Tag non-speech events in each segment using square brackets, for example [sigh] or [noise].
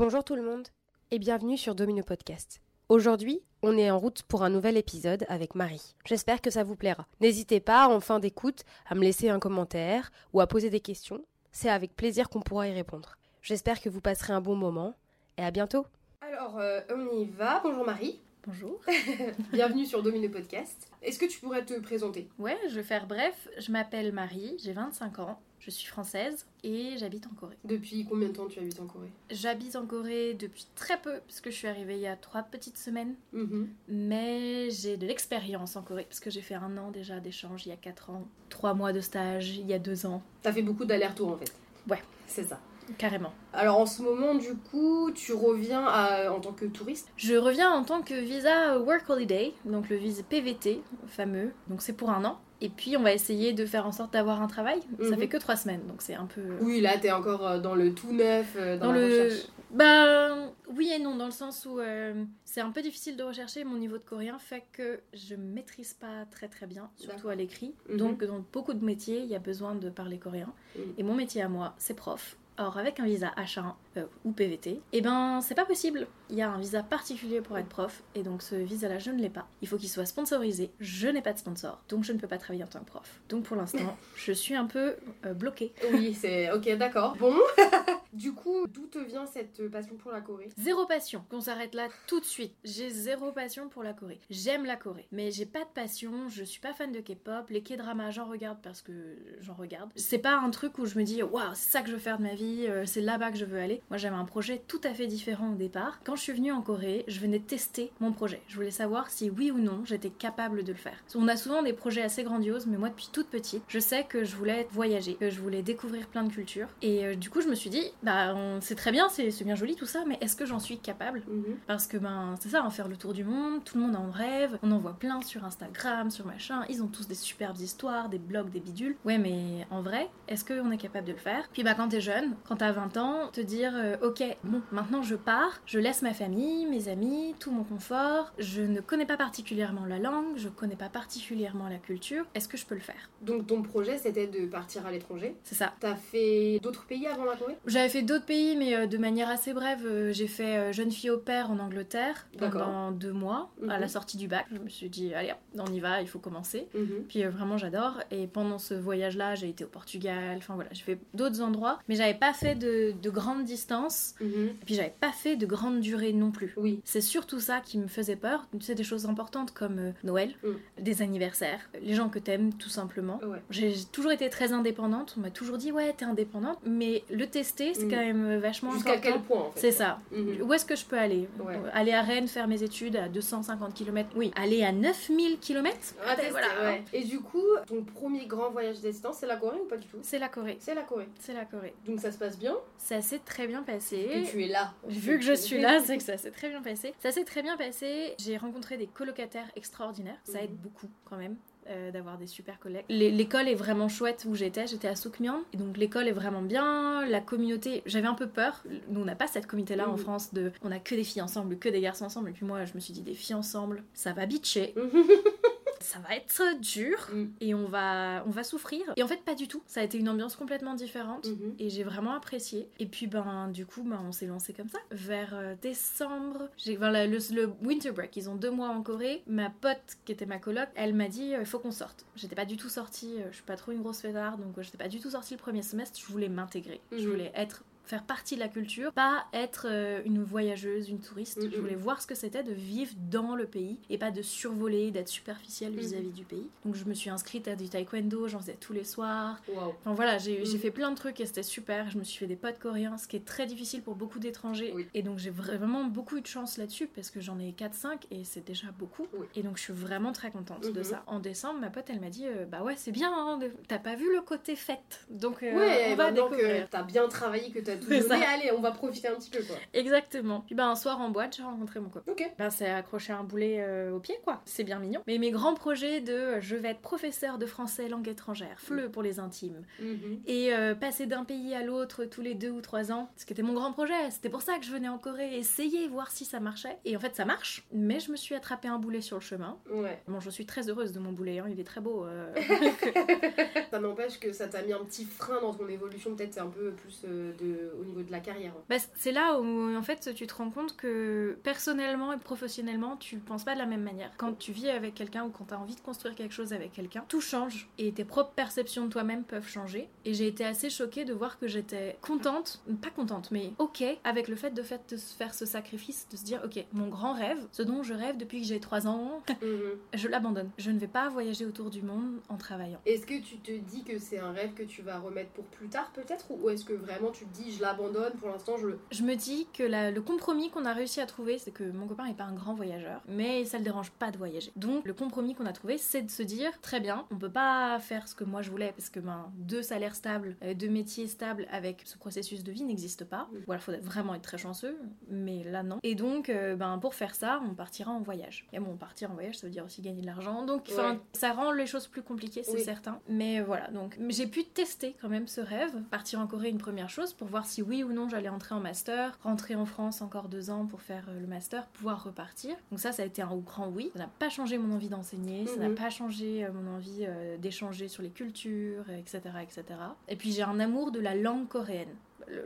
Bonjour tout le monde et bienvenue sur Domino Podcast. Aujourd'hui, on est en route pour un nouvel épisode avec Marie. J'espère que ça vous plaira. N'hésitez pas, en fin d'écoute, à me laisser un commentaire ou à poser des questions. C'est avec plaisir qu'on pourra y répondre. J'espère que vous passerez un bon moment et à bientôt. Alors, euh, on y va. Bonjour Marie. Bonjour. [laughs] Bienvenue sur Domino Podcast. Est-ce que tu pourrais te présenter? Ouais, je vais faire bref. Je m'appelle Marie, j'ai 25 ans, je suis française et j'habite en Corée. Depuis combien de temps tu habites en Corée? J'habite en Corée depuis très peu, puisque je suis arrivée il y a trois petites semaines. Mhm. Mais j'ai de l'expérience en Corée, parce que j'ai fait un an déjà d'échange il y a 4 ans, 3 mois de stage il y a 2 ans, T'as fait beaucoup d'allers-retours en fait. Ouais. C'est ça. carrément. Alors en ce moment, du coup, tu reviens à- en tant que touriste? Je reviens en tant que visa Work Holiday, donc le visa PVT fameux, donc c'est pour un an. Et puis on va essayer de faire en sorte d'avoir un travail. Ça Mhm. fait que 3 semaines, donc c'est un peu... Oui, là, t'es encore euh, dans le tout neuf, euh, dans, Dans la le. recherche. Bah oui et non, dans le sens où euh, c'est un peu difficile de rechercher. Mon niveau de coréen fait que je maîtrise pas très très bien, surtout à l'écrit. Mhm. Donc dans beaucoup de métiers, il y a besoin de parler coréen. Mhm. Et mon métier à moi, c'est prof. Or avec un visa H1 euh, ou PVT, eh ben c'est pas possible. Il y a un visa particulier pour être prof et donc ce visa-là je ne l'ai pas. Il faut qu'il soit sponsorisé. Je n'ai pas de sponsor, donc je ne peux pas travailler en tant que prof. Donc pour l'instant, [laughs] je suis un peu euh, bloquée. Oui, c'est ok, d'accord. Bon, [laughs] du coup, d'où te vient cette passion pour la Corée? Zéro passion. Qu'on s'arrête là tout de suite. J'ai zéro passion pour la Corée. J'aime la Corée, mais j'ai pas de passion. Je suis pas fan de K-pop. Les K-dramas, j'en regarde parce que j'en regarde. C'est pas un truc où je me dis waouh, c'est ça que je veux faire de ma vie. euh, C'est là-bas que je veux aller. Moi, j'avais un projet tout à fait différent au départ. Quand je suis venue en Corée, je venais tester mon projet. Je voulais savoir si oui ou non j'étais capable de le faire. On a souvent des projets assez grandioses, mais moi depuis toute petite, je sais que je voulais voyager, que je voulais découvrir plein de cultures. Et euh, du coup, je me suis dit, bah on- c'est très bien, c'est bien joli tout ça, mais est-ce que j'en suis capable Mhm. parce que ben c'est ça, en faire le tour du monde, tout le monde en rêve, on en voit plein sur Instagram, sur machin, ils ont tous des superbes histoires, des blogs, des bidules. Ouais mais en vrai, est-ce qu'on est capable de le faire Puis bah quand t'es jeune, quand t'as 20 ans, te dire euh, ok, bon maintenant je pars, je laisse ma famille, mes amis, tout mon confort, je ne connais pas particulièrement la langue, je connais pas particulièrement la culture, est-ce que je peux le faire? Donc ton projet, c'était de partir à l'étranger? C'est ça. T'as fait d'autres pays avant la Corée? Fait d'autres pays, mais euh, de manière assez brève. Euh, J'ai fait euh, jeune fille au père en Angleterre pendant deux mois, à Mhm. la sortie du bac. Je me suis dit, allez, on y va, il faut commencer. Mhm. Puis vraiment, j'adore. Et pendant ce voyage-là, j'ai été au Portugal. Enfin voilà, j'ai fait d'autres endroits, mais j'avais pas fait de, de grandes distances. Mhm. Et puis j'avais pas fait de grande durée non plus. Oui. C'est surtout ça qui me faisait peur. Tu sais, des choses importantes comme Noël, Mm. des anniversaires, les gens que t'aimes tout simplement. Ouais. J'ai toujours été très indépendante. On m'a toujours dit, ouais, t'es indépendante. Mais le tester, c'est Mm. quand même vachement Jusqu'à important. quel point en fait C'est ça. Mhm. Où est-ce que je peux aller Ouais. Euh, Aller à Rennes faire mes études à 250 km Oui. Aller à 9000 km Ah, tester, voilà. ouais. Et du coup, ton premier grand voyage distance, c'est la Corée ou pas du tout? C'est la Corée. C'est la Corée. C'est la Corée. Donc ça se passe bien? Ça s'est très bien passé. Que tu es là. Vu que je suis là, c'est que ça s'est très bien passé. Ça s'est très bien passé. J'ai rencontré des colocataires extraordinaires. Ça aide Mhm. beaucoup quand même. Euh, d'avoir des super collègues. L'é- L'école est vraiment chouette où j'étais, j'étais à Soukmian, et donc l'école est vraiment bien, la communauté, j'avais un peu peur, nous on n'a pas cette communauté là en. France de on a que des filles ensemble, que des garçons ensemble, et puis moi je me suis dit des filles ensemble, ça va bitcher, [laughs] ça va être dur, Mm. et on va, on va souffrir. Et en fait pas du tout, ça a été une ambiance complètement différente, Mhm. et j'ai vraiment apprécié. Et puis ben du coup ben, on s'est lancé comme ça. Vers euh, décembre, j'ai voilà, le, le winter break, ils ont deux mois en Corée. Ma pote qui était ma coloc, elle m'a dit il faut qu'on sorte. J'étais pas du tout sortie, euh, je suis pas trop une grosse fêtarde, donc euh, j'étais pas du tout sortie le premier semestre. Je voulais m'intégrer, je Mhm. voulais être faire partie de la culture, pas être euh, une voyageuse, une touriste. Mhm. Je voulais voir ce que c'était de vivre dans le pays et pas de survoler, d'être superficielle Mhm. vis-à-vis du pays. Donc je me suis inscrite à du taekwondo, j'en faisais tous les soirs. Enfin voilà, j'ai fait plein de trucs et c'était super. Je me suis fait des potes coréens, ce qui est très difficile pour beaucoup d'étrangers. Oui. Et donc j'ai vraiment beaucoup eu de chance là-dessus parce que j'en ai 4-5 et c'est déjà beaucoup. Oui. Et donc je suis vraiment très contente de Mhm. ça. En décembre, ma pote elle m'a dit euh, Bah ouais, c'est bien, hein, t'as pas vu le côté fête. Donc euh, ouais, on va maintenant découvrir. que t'as bien travaillé, que t'as tout donné, allez, on va profiter un petit peu quoi. Exactement. Puis bah un soir en boîte, j'ai rencontré mon copain. Ok. Ben, c'est accrocher un boulet euh, au pied, quoi. C'est bien mignon. Mais mes grands projets de euh, je vais être professeur de français langue étrangère, FLE pour les intimes, Mhm. et euh, passer d'un pays à l'autre tous les deux ou trois ans, ce qui était mon grand projet. C'était pour ça que je venais en Corée, essayer, voir si ça marchait. Et en fait, ça marche, mais je me suis attrapé un boulet sur le chemin. Ouais. Bon, je suis très heureuse de mon boulet, hein, il est très beau. euh. [laughs] Ça n'empêche que ça t'a mis un petit frein dans ton évolution, peut-être c'est un peu plus de au niveau de la carrière. Bah, c'est là où en fait tu te rends compte que personnellement et professionnellement tu ne penses pas de la même manière. Quand tu vis avec quelqu'un ou quand tu as envie de construire quelque chose avec quelqu'un, tout change et tes propres perceptions de toi-même peuvent changer. Et j'ai été assez choquée de voir que j'étais contente, pas contente, mais ok avec le fait de, fait de faire ce sacrifice, de se dire ok, mon grand rêve, ce dont je rêve depuis que j'ai 3 ans, [laughs] [laughs] mhm. je l'abandonne. Je ne vais pas voyager autour du monde en travaillant. Est-ce que tu te dis que c'est un rêve que tu vas remettre pour plus tard peut-être? Ou est-ce que vraiment tu te dis je l'abandonne pour l'instant je Je me dis que le compromis qu'on a réussi à trouver c'est que mon copain n'est pas un grand voyageur mais ça le dérange pas de voyager. Donc le compromis qu'on a trouvé c'est de se dire très bien on peut pas faire ce que moi je voulais parce que ben deux salaires stables, euh, deux métiers stables avec ce processus de vie n'existe pas. Ou alors il faudrait vraiment être très chanceux mais là non. Et donc euh, ben pour faire ça on partira en voyage. Et bon partir en voyage ça veut dire aussi gagner de l'argent donc ça rend les choses plus compliquées c'est certain. Mais voilà donc j'ai pu tester quand même ce rêve, partir en Corée une première chose pour voir si oui ou non j'allais entrer en master, rentrer en France encore deux ans pour faire euh, le master, pouvoir repartir. Donc ça, ça a été un grand oui. Ça n'a pas changé mon envie d'enseigner, ça n'a mhm. pas changé euh, mon envie euh, d'échanger sur les cultures, etc., etc. Et puis j'ai un amour de la langue coréenne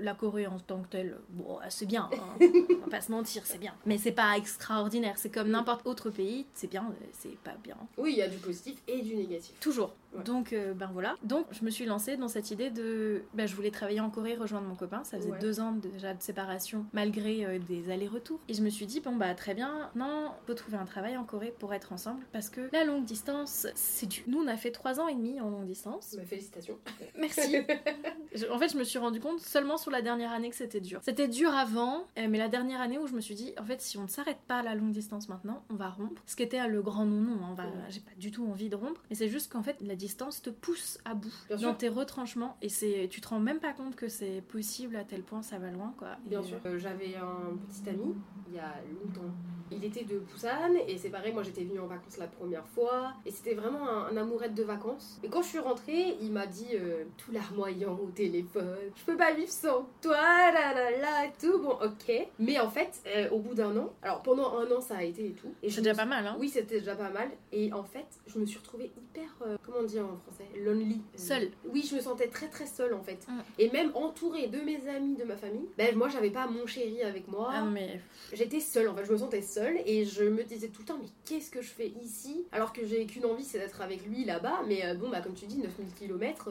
la Corée en tant que telle, bon, c'est bien, hein. [laughs] on va pas se mentir, c'est bien. Mais c'est pas extraordinaire, c'est comme n'importe autre pays, c'est bien, c'est pas bien. Oui, il y a du positif et du négatif. Toujours. Donc, euh, ben voilà. Donc, je me suis lancée dans cette idée de. Ben, je voulais travailler en Corée, rejoindre mon copain. Ça faisait deux ans déjà de séparation, malgré euh, des allers-retours. Et je me suis dit, bon, bah très bien, non, faut trouver un travail en Corée pour être ensemble. Parce que la longue distance, c'est dur. Nous, on a fait trois ans et demi en longue distance. Bah, félicitations. Merci. [laughs] en fait, je me suis rendu compte seulement sur la dernière année que c'était dur. C'était dur avant, euh, mais la dernière année où je me suis dit, en fait, si on ne s'arrête pas à la longue distance maintenant, on va rompre. Ce qui était le grand non-non. Hein, J'ai pas du tout envie de rompre. Mais c'est juste qu'en fait, la distance te pousse à bout dans tes retranchements et c'est tu te rends même pas compte que c'est possible à tel point ça va loin quoi. Bien sûr. Euh, j'avais un petit ami il y a longtemps. Il était de Busan et c'est pareil, moi j'étais venue en vacances la première fois et c'était vraiment un, amourette de vacances. Et quand je suis rentrée, il m'a dit euh, tout larmoyant au téléphone, je peux pas vivre sans toi, là là là, tout. Bon, ok. Mais en fait, euh, au bout d'un an, alors pendant un an ça a été et tout. C'est déjà pas mal, hein Oui, c'était déjà pas mal. Et en fait, je me suis retrouvée hyper, comment dire en français lonely. Seule. Oui, je me sentais très très seule en fait. Mm. Et même entourée de mes amis, de ma famille, ben moi j'avais pas mon chéri avec moi. Ah, mais... J'étais seule en fait, je me sentais seule et je me disais tout le temps, mais qu'est-ce que je fais ici? Alors que j'ai qu'une envie, c'est d'être avec lui là-bas. Mais euh, bon, bah comme tu dis, 9000 km,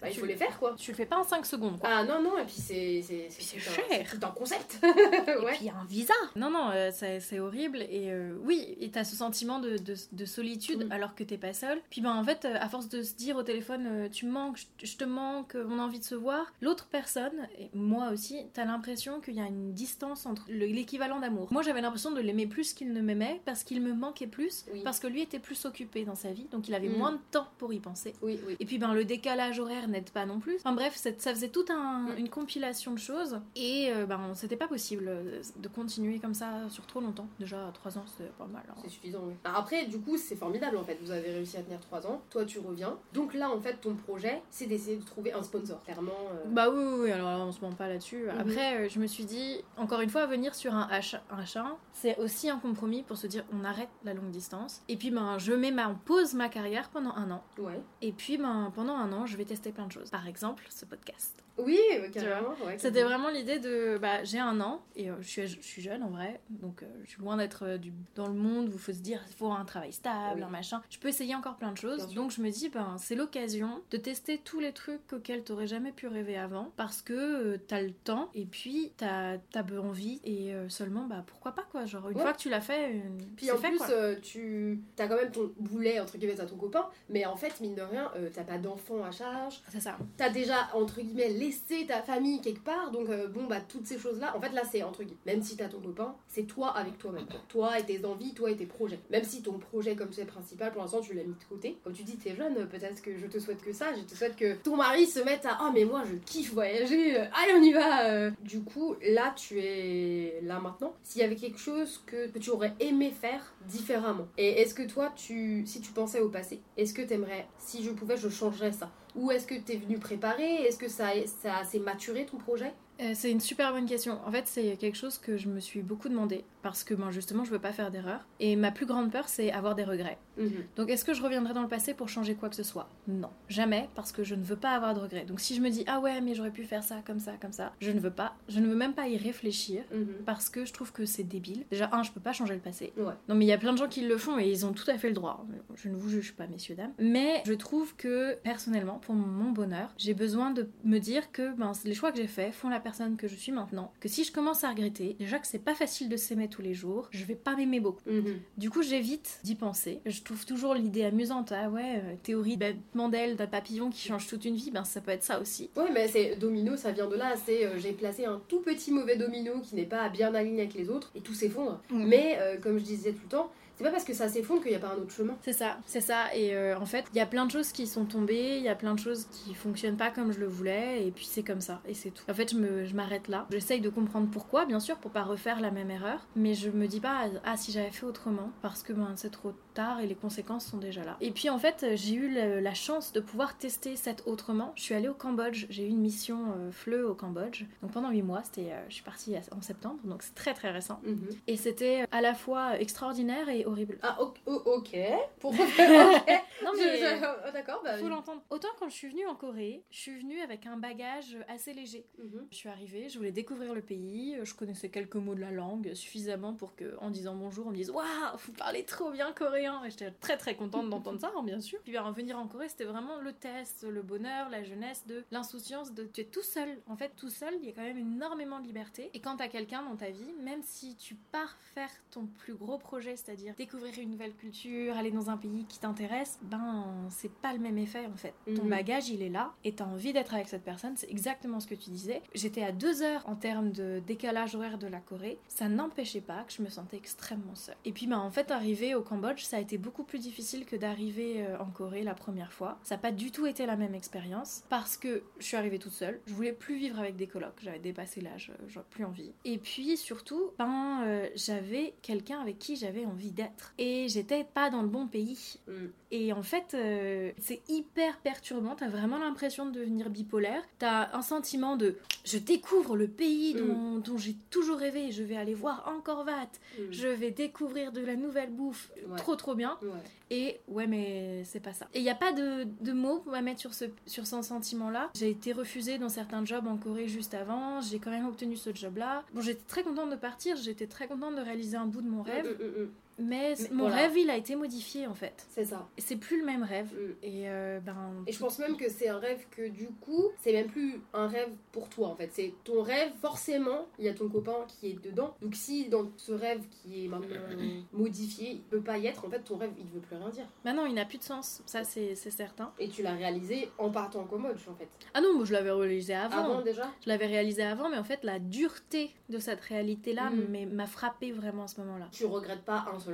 bah, il faut les faire quoi. Tu le fais pas en 5 secondes quoi. Ah non, non, et puis c'est. C'est cher. C'est un concept. [laughs] ouais. Et puis il y a un visa. Non, non, euh, c'est horrible. Et euh, oui, et t'as ce sentiment de, de, solitude mm. alors que t'es pas seule. Puis ben en fait, euh, à force de se dire au téléphone, tu me manques, je, te manque, on a envie de se voir, l'autre personne, et moi aussi, t'as l'impression qu'il y a une distance entre l'équivalent d'amour. Moi j'avais l'impression de l'aimer plus qu'il ne m'aimait parce qu'il me manquait plus, parce que lui était plus occupé dans sa vie, donc il avait mm. moins de temps pour y penser. Oui, oui. Et puis ben le décalage horaire n'aide pas non plus. Enfin bref, ça faisait toute un, mm. une compilation de choses et euh, ben, c'était pas possible de continuer comme ça sur trop longtemps. Déjà, 3 ans, c'est pas mal. Hein. C'est suffisant, oui. après, du coup, c'est formidable en fait. Vous avez réussi à tenir 3 ans, toi tu reviens. Donc là, en fait, ton projet, c'est d'essayer de trouver un sponsor, clairement. Euh. Bah oui, oui, alors là, on se ment pas là-dessus. Mhm. Après, euh, je me suis dit, encore une fois, venir sur un H1, c'est aussi un compromis pour se dire on arrête la longue distance. Et puis, ben, je mets ma, on pose ma carrière pendant un an. Ouais. Et puis, ben, pendant un an, je vais tester plein de choses par exemple ce podcast. Oui, carrément. C'était vraiment l'idée de. Bah, j'ai un an et euh, je, suis, je suis jeune en vrai, donc euh, je suis loin d'être euh, dans le monde où il faut se dire il faut un travail stable, un machin. Je peux essayer encore plein de choses, donc je me dis ben, c'est l'occasion de tester tous les trucs auxquels tu jamais pu rêver avant parce que tu as le temps et puis tu as, envie et seulement bah pourquoi pas quoi. Genre une fois que tu l'as fait, puis en plus tu as quand même ton boulet entre guillemets à ton copain, mais en fait mine de rien t'as pas d'enfant à charge. C'est ça. T'as déjà entre guillemets laisser ta famille quelque part. Donc, euh, bon, bah, toutes ces choses-là, en fait, là, c'est entre guillemets, même si t'as ton copain, c'est toi avec toi-même. Toi et tes envies, toi et tes projets. Même si ton projet, comme c'est principal, pour l'instant, tu l'as mis de côté. Comme tu dis, t'es jeune, peut-être que je te souhaite que ça. Je te souhaite que ton mari se mette à Ah, mais moi, je kiffe voyager. Euh, allez, on y va. Euh. Du coup, là, tu es là maintenant. S'il y avait quelque chose que tu aurais aimé faire différemment. Et est-ce que toi, tu, si tu pensais au passé, est-ce que t'aimerais, si je pouvais, je changerais ça? Ou est-ce que tu es venu préparer? Est-ce que ça, ça s'est maturé ton projet? Euh, c'est une super bonne question. En fait, c'est quelque chose que je me suis beaucoup demandé parce que ben, justement, je veux pas faire d'erreur. Et ma plus grande peur, c'est avoir des regrets. Mhm. Donc, est-ce que je reviendrai dans le passé pour changer quoi que ce soit? Non, jamais, parce que je ne veux pas avoir de regrets. Donc, si je me dis ah ouais, mais j'aurais pu faire ça comme ça, comme ça, je ne veux pas. Je ne veux même pas y réfléchir Mhm. parce que je trouve que c'est débile. Déjà, un, je peux pas changer le passé. Ouais. Non, mais il y a plein de gens qui le font et ils ont tout à fait le droit. Je ne vous juge pas, messieurs, dames. Mais je trouve que, personnellement, pour mon bonheur, j'ai besoin de me dire que ben, les choix que j'ai faits font la personne que je suis maintenant. Que si je commence à regretter, déjà que c'est pas facile de s'aimer tous les jours, je vais pas m'aimer beaucoup. Mhm. Du coup, j'évite d'y penser. Je trouve toujours l'idée amusante. Ah ouais, euh, théorie de Mandel d'un papillon qui change toute une vie, ben ça peut être ça aussi. Oui, mais c'est domino, ça vient de là. C'est euh, j'ai placé un tout petit mauvais domino qui n'est pas bien aligné avec les autres et tout s'effondre. Mm. Mais euh, comme je disais tout le temps, c'est pas parce que ça s'effondre qu'il n'y a pas un autre chemin. C'est ça, c'est ça. Et euh, en fait, il y a plein de choses qui sont tombées, il y a plein de choses qui fonctionnent pas comme je le voulais, et puis c'est comme ça, et c'est tout. En fait, je me- je m'arrête là. J'essaye de comprendre pourquoi, bien sûr, pour pas refaire la même erreur, mais je me dis pas, ah, si j'avais fait autrement, parce que ben, c'est trop tard et les conséquences sont déjà là. Et puis en fait, j'ai eu le- la chance de pouvoir tester cet autrement. Je suis allée au Cambodge, j'ai eu une mission euh, FLE au Cambodge, donc pendant 8 mois, c'était, euh, je suis partie en septembre, donc c'est très très récent. Mhm. Et c'était à la fois extraordinaire et horrible. Ah, ok. ok. Pour. [laughs] Non je- oh, D'accord, bah. Faut l'entendre. Autant quand je suis venue en Corée, je suis venue avec un bagage assez léger. Mhm. Je suis arrivée, je voulais découvrir le pays, je connaissais quelques mots de la langue suffisamment pour que, en disant bonjour, on me dise Waouh, vous parlez trop bien coréen Et j'étais très très contente d'entendre ça, hein, bien sûr. Puis bien, venir en Corée, c'était vraiment le test, le bonheur, la jeunesse, de l'insouciance, de tu es tout seul. En fait, tout seul, il y a quand même énormément de liberté. Et quand t'as quelqu'un dans ta vie, même si tu pars faire ton plus gros projet, c'est-à-dire découvrir une nouvelle culture, aller dans un pays qui t'intéresse, ben c'est pas le même effet en fait. Ton Mhm. bagage il est là et t'as envie d'être avec cette personne, c'est exactement ce que tu disais. J'étais à deux heures en termes de décalage horaire de la Corée, ça n'empêchait pas que je me sentais extrêmement seule. Et puis ben en fait arriver au Cambodge, ça a été beaucoup plus difficile que d'arriver euh, en Corée la première fois. Ça n'a pas du tout été la même expérience parce que je suis arrivée toute seule, je voulais plus vivre avec des colocs, j'avais dépassé l'âge, euh, j'avais plus envie. Et puis surtout, ben euh, j'avais quelqu'un avec qui j'avais envie d'être et j'étais pas dans le bon pays. Mhm. Et en fait, euh, c'est hyper perturbant. T'as vraiment l'impression de devenir bipolaire. T'as un sentiment de je découvre le pays dont, dont j'ai toujours rêvé. Je vais aller voir Angkor Wat. Mhm. Je vais découvrir de la nouvelle bouffe. Ouais. Trop trop bien. Ouais. Et ouais, mais c'est pas ça. Et il n'y a pas de, de mots à mettre sur ce, sur ce sentiment-là. J'ai été refusée dans certains jobs en Corée juste avant. J'ai quand même obtenu ce job-là. Bon, j'étais très contente de partir. J'étais très contente de réaliser un bout de mon rêve. Mais, Mais mon voilà. rêve, il a été modifié en fait. C'est ça. Et C'est plus le même rêve. Mhm. Et euh, ben. Et je pense même que c'est un rêve que du coup, c'est même plus un rêve pour toi en fait. C'est ton rêve, forcément, il y a ton copain qui est dedans. Donc si dans ce rêve qui est maintenant modifié, il peut pas y être, en fait ton rêve il veut plus rien dire. Maintenant, il n'a plus de sens. Ça, c'est certain. Et tu l'as réalisé en partant en Cambodge en fait. Ah non, moi, je l'avais réalisé avant. Avant déjà? Je l'avais réalisé avant, mais en fait, la dureté de cette réalité-là mais- m'a frappé vraiment à ce moment-là. Tu regrettes pas un seul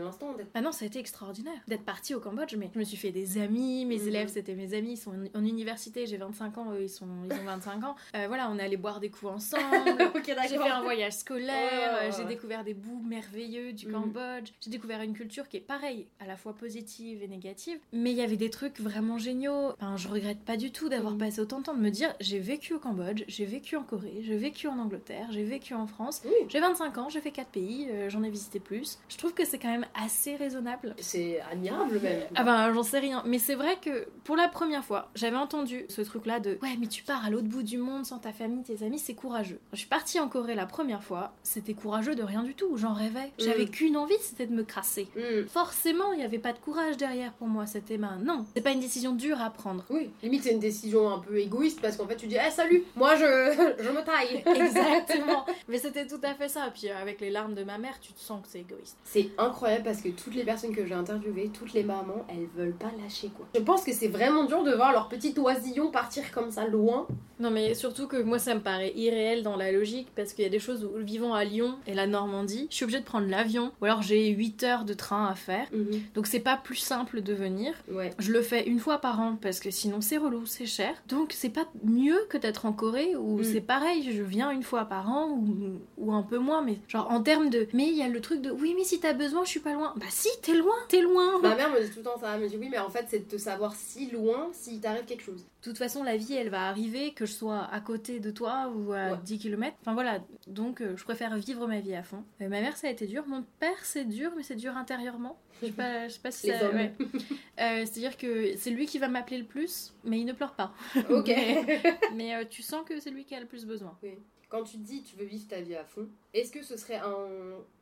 Ah non, ça a été extraordinaire d'être partie au Cambodge, mais je me suis fait des amis, mes Mhm. élèves c'était mes amis, ils sont en- en université, j'ai 25 ans, eux ils, sont, ils ont 25 ans. Euh, voilà, on est allé boire des coups ensemble. [laughs] J'ai fait un voyage scolaire, euh, j'ai découvert des bouts merveilleux du Mhm. Cambodge, j'ai découvert une culture qui est pareille, à la fois positive et négative, mais il y avait des trucs vraiment géniaux. Enfin, je regrette pas du tout d'avoir Mhm. passé autant de temps de me dire j'ai vécu au Cambodge, j'ai vécu en Corée, j'ai vécu en Angleterre, j'ai vécu en France. J'ai 25 ans, j'ai fait 4 pays, euh, j'en ai visité plus. Je trouve que c'est quand même assez raisonnable. c'est admirable même. Ah ben j'en sais rien, mais c'est vrai que pour la première fois, j'avais entendu ce truc-là de ouais mais tu pars à l'autre bout du monde sans ta famille, tes amis, c'est courageux. Je suis partie en Corée la première fois, c'était courageux de rien du tout, j'en rêvais. J'avais Mm. qu'une envie, c'était de me crasser. Hmm. Forcément, il n'y avait pas de courage derrière pour moi, c'était ben non, c'est pas une décision dure à prendre. Oui, limite c'est une décision un peu égoïste parce qu'en fait tu dis Eh salut, moi je, [laughs] je me taille. [laughs] Exactement, [laughs] mais c'était tout à fait ça. Puis euh, avec les larmes de ma mère, tu te sens que c'est égoïste. C'est incroyable parce que toutes les personnes que j'ai interviewées, toutes les mamans, elles veulent pas lâcher quoi. Je pense que c'est vraiment dur de voir leur petit oisillon partir comme ça loin. Non mais surtout que moi ça me paraît irréel dans la logique parce qu'il y a des choses où vivant à Lyon et la Normandie, je suis obligée de prendre l'avion ou alors j'ai 8 heures de train à faire. Donc c'est pas plus simple de venir. Ouais. Je le fais une fois par an parce que sinon c'est relou, c'est cher. Donc c'est pas mieux que d'être en Corée où Mm. c'est pareil, je viens une fois par an ou, ou un peu moins mais genre en termes de mais il y a le truc de oui mais si t'as besoin je suis pas loin. Bah si, t'es loin, t'es loin. Ma mère me dit tout le temps ça, elle me dit oui, mais en fait, c'est de te savoir si loin s'il t'arrive quelque chose. De toute façon, la vie, elle va arriver, que je sois à côté de toi ou à Ouais. 10 km. Enfin voilà, donc euh, je préfère vivre ma vie à fond. Euh, ma mère, ça a été dur. Mon père, c'est dur, mais c'est dur intérieurement. Je sais pas, je sais pas si ça. ouais. Euh, C'est-à-dire que c'est lui qui va m'appeler le plus, mais il ne pleure pas. Ok. [laughs] Mais euh, tu sens que c'est lui qui a le plus besoin. Oui. Quand tu dis tu veux vivre ta vie à fond, est-ce que ce serait un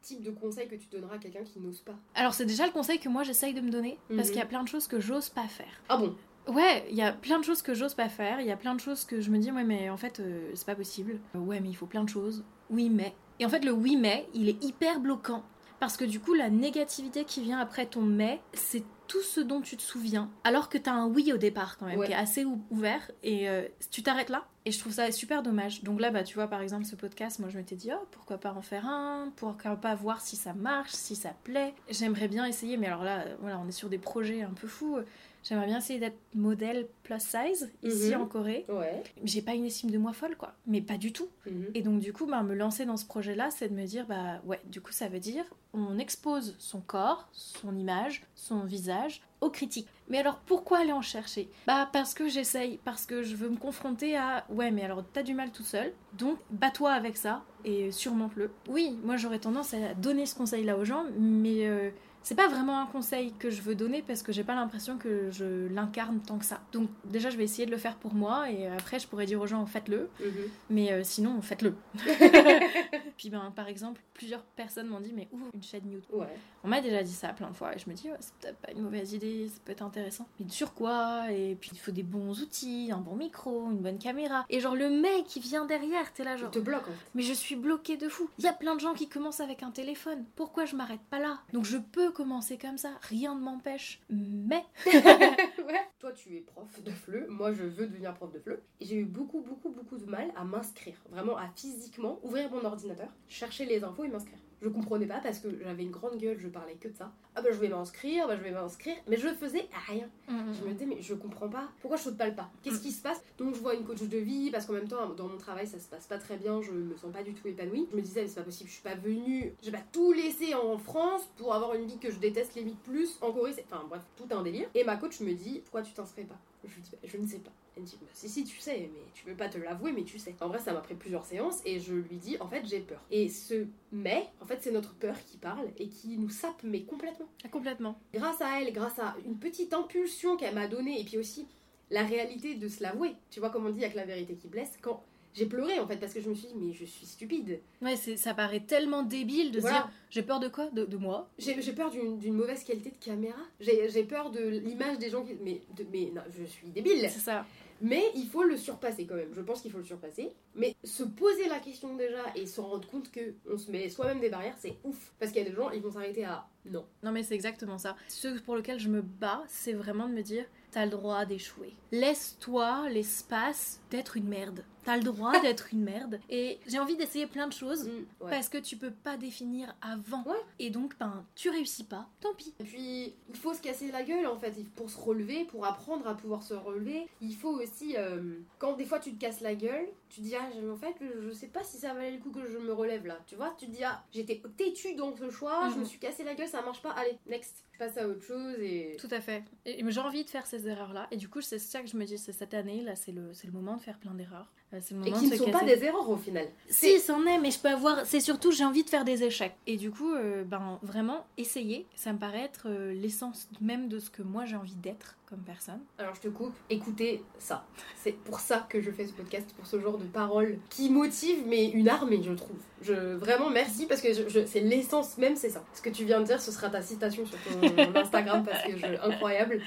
type de conseil que tu donneras à quelqu'un qui n'ose pas Alors c'est déjà le conseil que moi j'essaye de me donner, parce Mhm. qu'il y a plein de choses que j'ose pas faire. Ah bon? Ouais, il y a plein de choses que j'ose pas faire, il y a plein de choses que je me dis, ouais, mais en fait, euh, c'est pas possible. Euh, Ouais, mais il faut plein de choses. Oui, mais. Et en fait, le oui, mais, il est hyper bloquant. Parce que du coup, la négativité qui vient après ton mais, c'est tout ce dont tu te souviens. Alors que t'as un oui au départ, quand même, Ouais. qui est assez ou- ouvert. Et euh, tu t'arrêtes là? Et je trouve ça super dommage. Donc là, bah, tu vois, par exemple, ce podcast, moi, je m'étais dit, oh, pourquoi pas en faire un? Pourquoi pas voir si ça marche, si ça plaît? J'aimerais bien essayer, mais alors là, euh, voilà, on est sur des projets un peu fous. J'aimerais bien essayer d'être modèle plus size ici Mhm. en Corée. Ouais. J'ai pas une estime de moi folle, quoi. Mais pas du tout. Mhm. Et donc, du coup, bah, me lancer dans ce projet-là, c'est de me dire, bah ouais, du coup, ça veut dire, on expose son corps, son image, son visage aux critiques. Mais alors, pourquoi aller en chercher? Bah, parce que j'essaye, parce que je veux me confronter à, ouais, mais alors, t'as du mal tout seul, donc bats-toi avec ça et surmonte-le. Oui, moi, j'aurais tendance à donner ce conseil-là aux gens, mais. euh, c'est pas vraiment un conseil que je veux donner parce que j'ai pas l'impression que je l'incarne tant que ça. Donc déjà je vais essayer de le faire pour moi et après je pourrais dire aux gens faites-le. Mhm. Mais euh, sinon, faites-le. [laughs] Puis, ben, par exemple, plusieurs personnes m'ont dit, mais ouvre une chaîne YouTube. Ouais. On m'a déjà dit ça plein de fois, et je me dis, ouais, c'est peut-être pas une mauvaise idée, ça peut être intéressant. Mais sur quoi? Et puis, il faut des bons outils, un bon micro, une bonne caméra. Et genre, le mec qui vient derrière, t'es là, Il genre. te bloque en fait. Mais je suis bloquée de fou. Il y a plein de gens qui commencent avec un téléphone. Pourquoi je m'arrête pas là? Donc je peux commencer comme ça. Rien ne m'empêche. Mais [laughs] ouais. Toi, tu es prof de FLE. Moi, je veux devenir prof de FLE. Et j'ai eu beaucoup, beaucoup, beaucoup de mal à m'inscrire. Vraiment, à physiquement ouvrir mon ordinateur, chercher les infos et m'inscrire. Je comprenais pas parce que j'avais une grande gueule, je parlais que de ça. Ah bah, je vais m'inscrire, bah, je vais m'inscrire. Mais je faisais rien. Je me disais, mais je comprends pas. Pourquoi je saute pas le pas? Qu'est-ce qui se passe? Donc, je vois une coach de vie parce qu'en même temps, dans mon travail, ça se passe pas très bien. Je me sens pas du tout épanouie. Je me disais, mais c'est pas possible. Je suis pas venue. J'ai pas tout laissé en France pour avoir une vie que je déteste limite plus. En Corée, c'est. Enfin, bref, tout un délire. Et ma coach me dit, pourquoi tu t'inscris pas? Je lui dis, bah, je ne sais pas. Elle me dit, bah, si, si, tu sais, mais tu veux pas te l'avouer, mais tu sais. En vrai, ça m'a pris plusieurs séances et je lui dis, en fait, j'ai peur. Et ce mais, en fait, c'est notre peur qui parle et qui nous sape, mais complètement Ah, Complètement. grâce à elle, grâce à une petite impulsion qu'elle m'a donnée, et puis aussi la réalité de se l'avouer. Tu vois, comme on dit, avec la vérité qui blesse. Quand j'ai pleuré, en fait, parce que je me suis dit, mais je suis stupide. Ouais, c'est- ça paraît tellement débile de se dire j'ai peur de quoi? De, de moi? J'ai j'ai peur d'une d'une mauvaise qualité de caméra. J'ai j'ai peur de l'image des gens qui. Mais, de- mais non, je suis débile. C'est ça. Mais il faut le surpasser quand même. Je pense qu'il faut le surpasser. Mais se poser la question déjà et se rendre compte que on se met soi-même des barrières, c'est ouf. Parce qu'il y a des gens, ils vont s'arrêter à non. Non mais c'est exactement ça. Ce pour lequel je me bats, c'est vraiment de me dire t'as le droit d'échouer. Laisse-toi l'espace d'être une merde. T'as le droit d'être une merde. Et j'ai envie d'essayer plein de choses. Mm, ouais. Parce que tu peux pas définir avant. Ouais. Et donc, ben, tu réussis pas, tant pis. Et puis, il faut se casser la gueule en fait. Pour se relever, pour apprendre à pouvoir se relever, il faut aussi. euh, quand des fois tu te casses la gueule, tu te dis Ah, en fait, je sais pas si ça valait le coup que je me relève là. Tu vois, tu te dis Ah, j'étais têtu dans ce choix, je Mhm. me suis cassé la gueule, ça marche pas, allez, next. Je passe à autre chose et. Tout à fait. Et j'ai envie de faire ces erreurs-là. Et du coup, c'est ça que je me dis, c'est cette année, là, c'est le, c'est le moment de faire plein d'erreurs. C'est le Et qui ne sont pas des erreurs au final. Si, c'en est, mais je peux avoir. C'est surtout, j'ai envie de faire des échecs. Et du coup, euh, ben, vraiment, essayer, ça me paraît être euh, l'essence même de ce que moi j'ai envie d'être comme personne. Alors je te coupe, écoutez ça. C'est pour ça que je fais ce podcast, pour ce genre de paroles qui motivent, mais une armée, je trouve. Je, vraiment merci parce que je- je- c'est l'essence même, c'est ça. Ce que tu viens de dire, ce sera ta citation sur ton [laughs] Instagram parce que je, incroyable.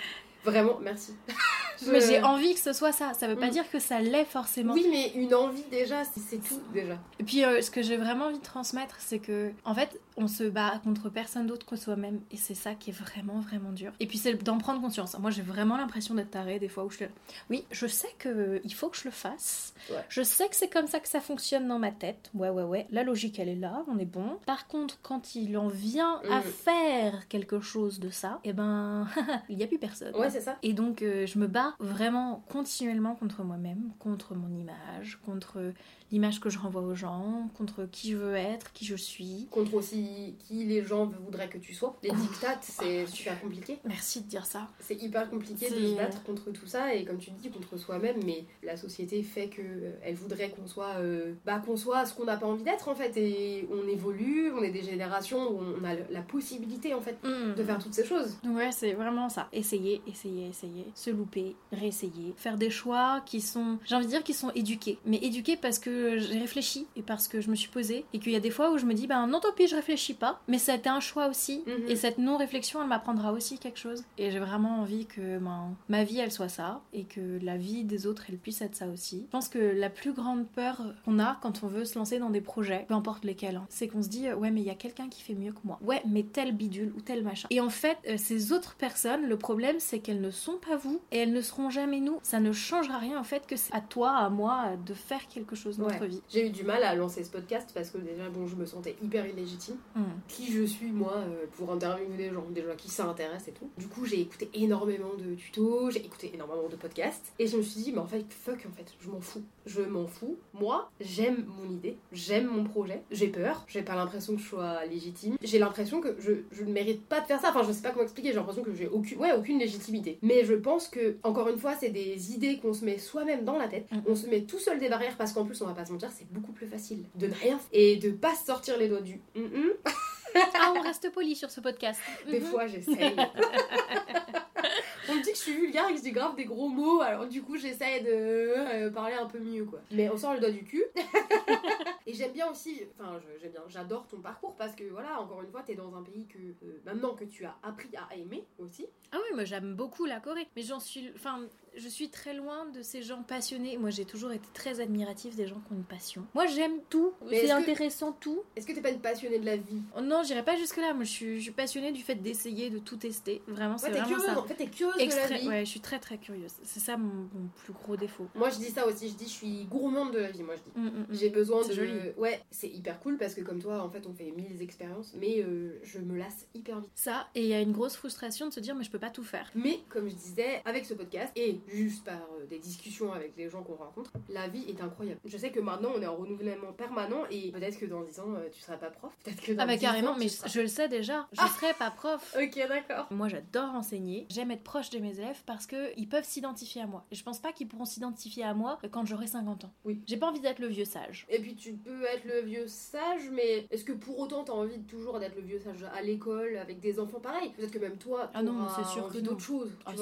Vraiment, merci. Je- Mais j'ai envie que ce soit ça. Ça veut pas Mm. dire que ça l'est forcément. Oui, mais une envie déjà, c'est tout déjà. Et puis, euh, ce que j'ai vraiment envie de transmettre, c'est que, en fait, on se bat contre personne d'autre que soi-même. Et c'est ça qui est vraiment, vraiment dur. Et puis, c'est d'en prendre conscience. Moi, j'ai vraiment l'impression d'être tarée des fois où je suis. Oui, je sais que il faut que je le fasse. Ouais. Je sais que c'est comme ça que ça fonctionne dans ma tête. Ouais, ouais, ouais. La logique, elle est là. On est bon. Par contre, quand il en vient à Mm. faire quelque chose de ça, eh ben, [laughs] il n'y a plus personne. Ouais, c'est ça. Et donc, euh, je me bats bats vraiment continuellement contre moi-même, contre mon image, contre l'image que je renvoie aux gens, contre qui je veux être, qui je suis. Contre aussi qui les gens voudraient que tu sois. Les dictates, c'est super compliqué. Merci de dire ça. C'est hyper compliqué de se battre contre tout ça et comme tu dis, contre soi-même, mais la société fait que euh, elle voudrait qu'on soit, euh, bah, qu'on soit ce qu'on n'a pas envie d'être en fait. Et on évolue, on est des générations où on a la possibilité en fait de faire toutes ces choses. Ouais, c'est vraiment ça. Essayer, essayer, essayer, se louper, réessayer, faire des choix qui sont, j'ai envie de dire, qui sont éduqués. Mais éduqués parce que j'ai réfléchi et parce que je me suis posée et qu'il y a des fois où je me dis ben non tant pis je réfléchis pas mais ça a été un choix aussi mhm. et cette non réflexion elle m'apprendra aussi quelque chose et j'ai vraiment envie que ben, ma vie elle soit ça et que la vie des autres elle puisse être ça aussi. Je pense que la plus grande peur qu'on a quand on veut se lancer dans des projets, peu importe lesquels, hein, c'est qu'on se dit ouais mais il y a quelqu'un qui fait mieux que moi. Ouais mais tel bidule ou tel machin. Et en fait euh, ces autres personnes le problème c'est qu'elles ne sont pas vous et elles ne seront jamais nous. Ça ne changera rien en fait que c'est à toi à moi de faire quelque chose vie. J'ai eu du mal à lancer ce podcast parce que déjà, bon, je me sentais hyper illégitime. Hmm. Qui je suis, moi, euh, pour interviewer des gens, des gens qui s'intéressent et tout. Du coup, j'ai écouté énormément de tutos, j'ai écouté énormément de podcasts. Et je me suis dit, mais en fait, fuck, en fait, je m'en fous. Je m'en fous. Moi, j'aime mon idée, j'aime mon projet, j'ai peur, j'ai pas l'impression que je sois légitime. J'ai l'impression que je, je, ne mérite pas de faire ça. Enfin, je sais pas comment expliquer, j'ai l'impression que j'ai aucune, ouais, aucune légitimité. Mais je pense que, encore une fois, c'est des idées qu'on se met soi-même dans la tête. Hmm. On se met tout seul des barrières parce qu'en plus, on va pas se mentir, c'est beaucoup plus facile de ne rien et de pas sortir les doigts du ah, on reste poli sur ce podcast. Des fois, j'essaye. [laughs] dit que je suis vulgaire et que je dis grave des gros mots, alors du coup j'essaie de euh, parler un peu mieux quoi. Mais on sort le doigt du cul. [laughs] et j'aime bien aussi, enfin j'aime bien, j'adore ton parcours parce que voilà, encore une fois, t'es dans un pays que euh, maintenant que tu as appris à aimer aussi. Ah oui, moi j'aime beaucoup la Corée, mais j'en suis, enfin je suis très loin de ces gens passionnés. Moi j'ai toujours été très admiratif des gens qui ont une passion. Moi j'aime tout, c'est intéressant tout. Est-ce que t'es pas une passionnée de la vie? Oh, Non, j'irai pas jusque là. Moi je suis, je suis passionnée du fait d'essayer de tout tester. Vraiment, c'est vraiment ça. En fait, t'es curieuse de la vie. Ouais, je suis très très curieuse. C'est ça mon, plus gros défaut. Moi, je dis ça aussi. Je dis, je suis gourmande de la vie. Moi, je dis. Mm, mm, mm. J'ai besoin de. Joli. Ouais, c'est hyper cool parce que comme toi, en fait, on fait mille expériences, mais euh, je me lasse hyper vite. Ça, et il y a une grosse frustration de se dire, mais je peux pas tout faire. Mais comme je disais, avec ce podcast et juste par euh, des discussions avec les gens qu'on rencontre, la vie est incroyable. Je sais que maintenant, on est en renouvellement permanent et peut-être que dans 10 ans, euh, tu seras pas prof. Peut-être que dans ah bah carrément, mais je le sais déjà. Je ah serai pas prof. [laughs] ok, d'accord. Moi, j'adore enseigner. J'aime être proche de mes élèves parce que ils peuvent s'identifier à moi. Et je pense pas qu'ils pourront s'identifier à moi quand j'aurai 50 ans. Oui. J'ai pas envie d'être le vieux sage. Et puis tu peux être le vieux sage, mais est-ce que pour autant t'as envie toujours d'être le vieux sage à l'école avec des enfants pareils? Peut-être que même toi, ah non, c'est sûr que d'autres choses. Ah,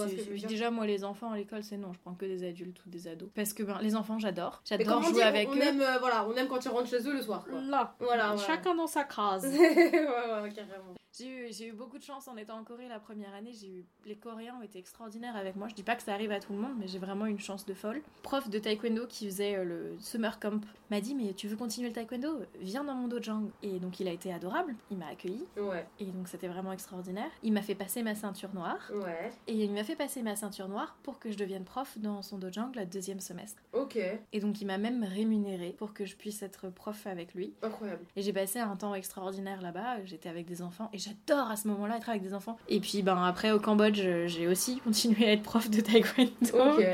déjà moi les enfants à l'école c'est non, je prends que des adultes ou des ados. Parce que ben, les enfants j'adore, j'adore jouer avec on eux. Aime, euh, voilà, on aime quand ils rentrent chez eux le soir. Quoi. Là, voilà, chacun dans sa crase. [laughs] ouais, ouais, carrément. J'ai eu, eu, beaucoup de chance en étant en Corée la première année. J'ai eu les Coréens ont été extraordinaires avec moi. Je dis pas que ça arrive à tout le monde, mais j'ai vraiment une chance de folle. Prof de taekwondo qui faisait euh, le summer camp m'a dit mais tu veux continuer le taekwondo? Viens dans mon dojang. Et donc il a été adorable. Il m'a accueilli. Ouais. Et donc c'était vraiment extraordinaire. Il m'a fait passer ma ceinture noire. Ouais. Et il m'a fait passer ma ceinture noire pour que je devienne prof dans son dojang le deuxième semestre. Ok. Et donc il m'a même rémunéré pour que je puisse être prof avec lui. Incroyable. Et j'ai passé un temps extraordinaire là-bas. J'étais avec des enfants et j'adore à ce moment là être avec des enfants. Et puis ben après au Cambodge, j'ai aussi [laughs] continué à être prof de taekwondo. Ok.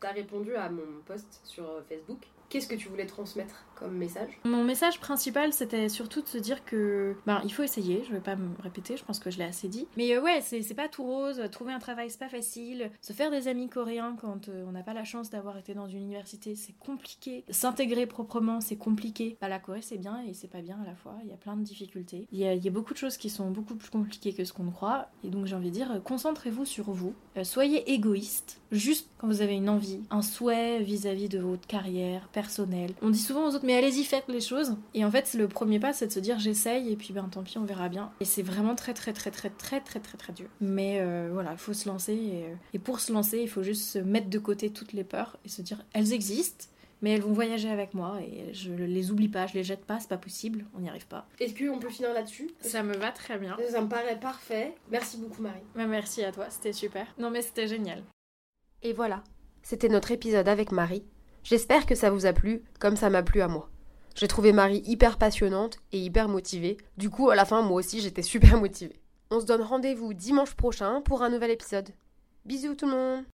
T'as répondu à mon post sur Facebook. Qu'est-ce que tu voulais transmettre? Message Mon message principal, c'était surtout de se dire que ben, il faut essayer. Je vais pas me répéter, je pense que je l'ai assez dit. Mais euh, ouais, c'est pas tout rose. Trouver un travail, c'est pas facile. Se faire des amis coréens quand euh, on n'a pas la chance d'avoir été dans une université, c'est compliqué. S'intégrer proprement, c'est compliqué. Bah, la Corée, c'est bien et c'est pas bien à la fois. Il y a plein de difficultés. Il y a, beaucoup de choses qui sont beaucoup plus compliquées que ce qu'on croit. Et donc, j'ai envie de dire, euh, concentrez-vous sur vous. soyez égoïste. Juste quand vous avez une envie, un souhait vis-à-vis -vis de votre carrière personnelle. On dit souvent aux autres, mais allez-y, faites les choses. Et en fait, le premier pas, c'est de se dire j'essaye, et puis ben tant pis, on verra bien. Et c'est vraiment très, très, très, très, très, très, très, très dur. Mais euh, voilà, il faut se lancer. Euh, et, pour se lancer, il faut juste se mettre de côté toutes les peurs et se dire elles existent mais elles vont voyager avec moi et je les oublie pas, je les jette pas, c'est pas possible, on n'y arrive pas. Est-ce qu'on peut finir là-dessus? Ça me va très bien. Ça me paraît parfait. Merci beaucoup Marie. Bah, merci à toi, c'était super. Non mais c'était génial. Et voilà, c'était notre épisode avec Marie J'espère que ça vous a plu, comme ça m'a plu à moi. J'ai trouvé Marie hyper passionnante et hyper motivée. Du coup, à la fin, moi aussi, j'étais super motivée. On se donne rendez-vous dimanche prochain pour un nouvel épisode. Bisous tout le monde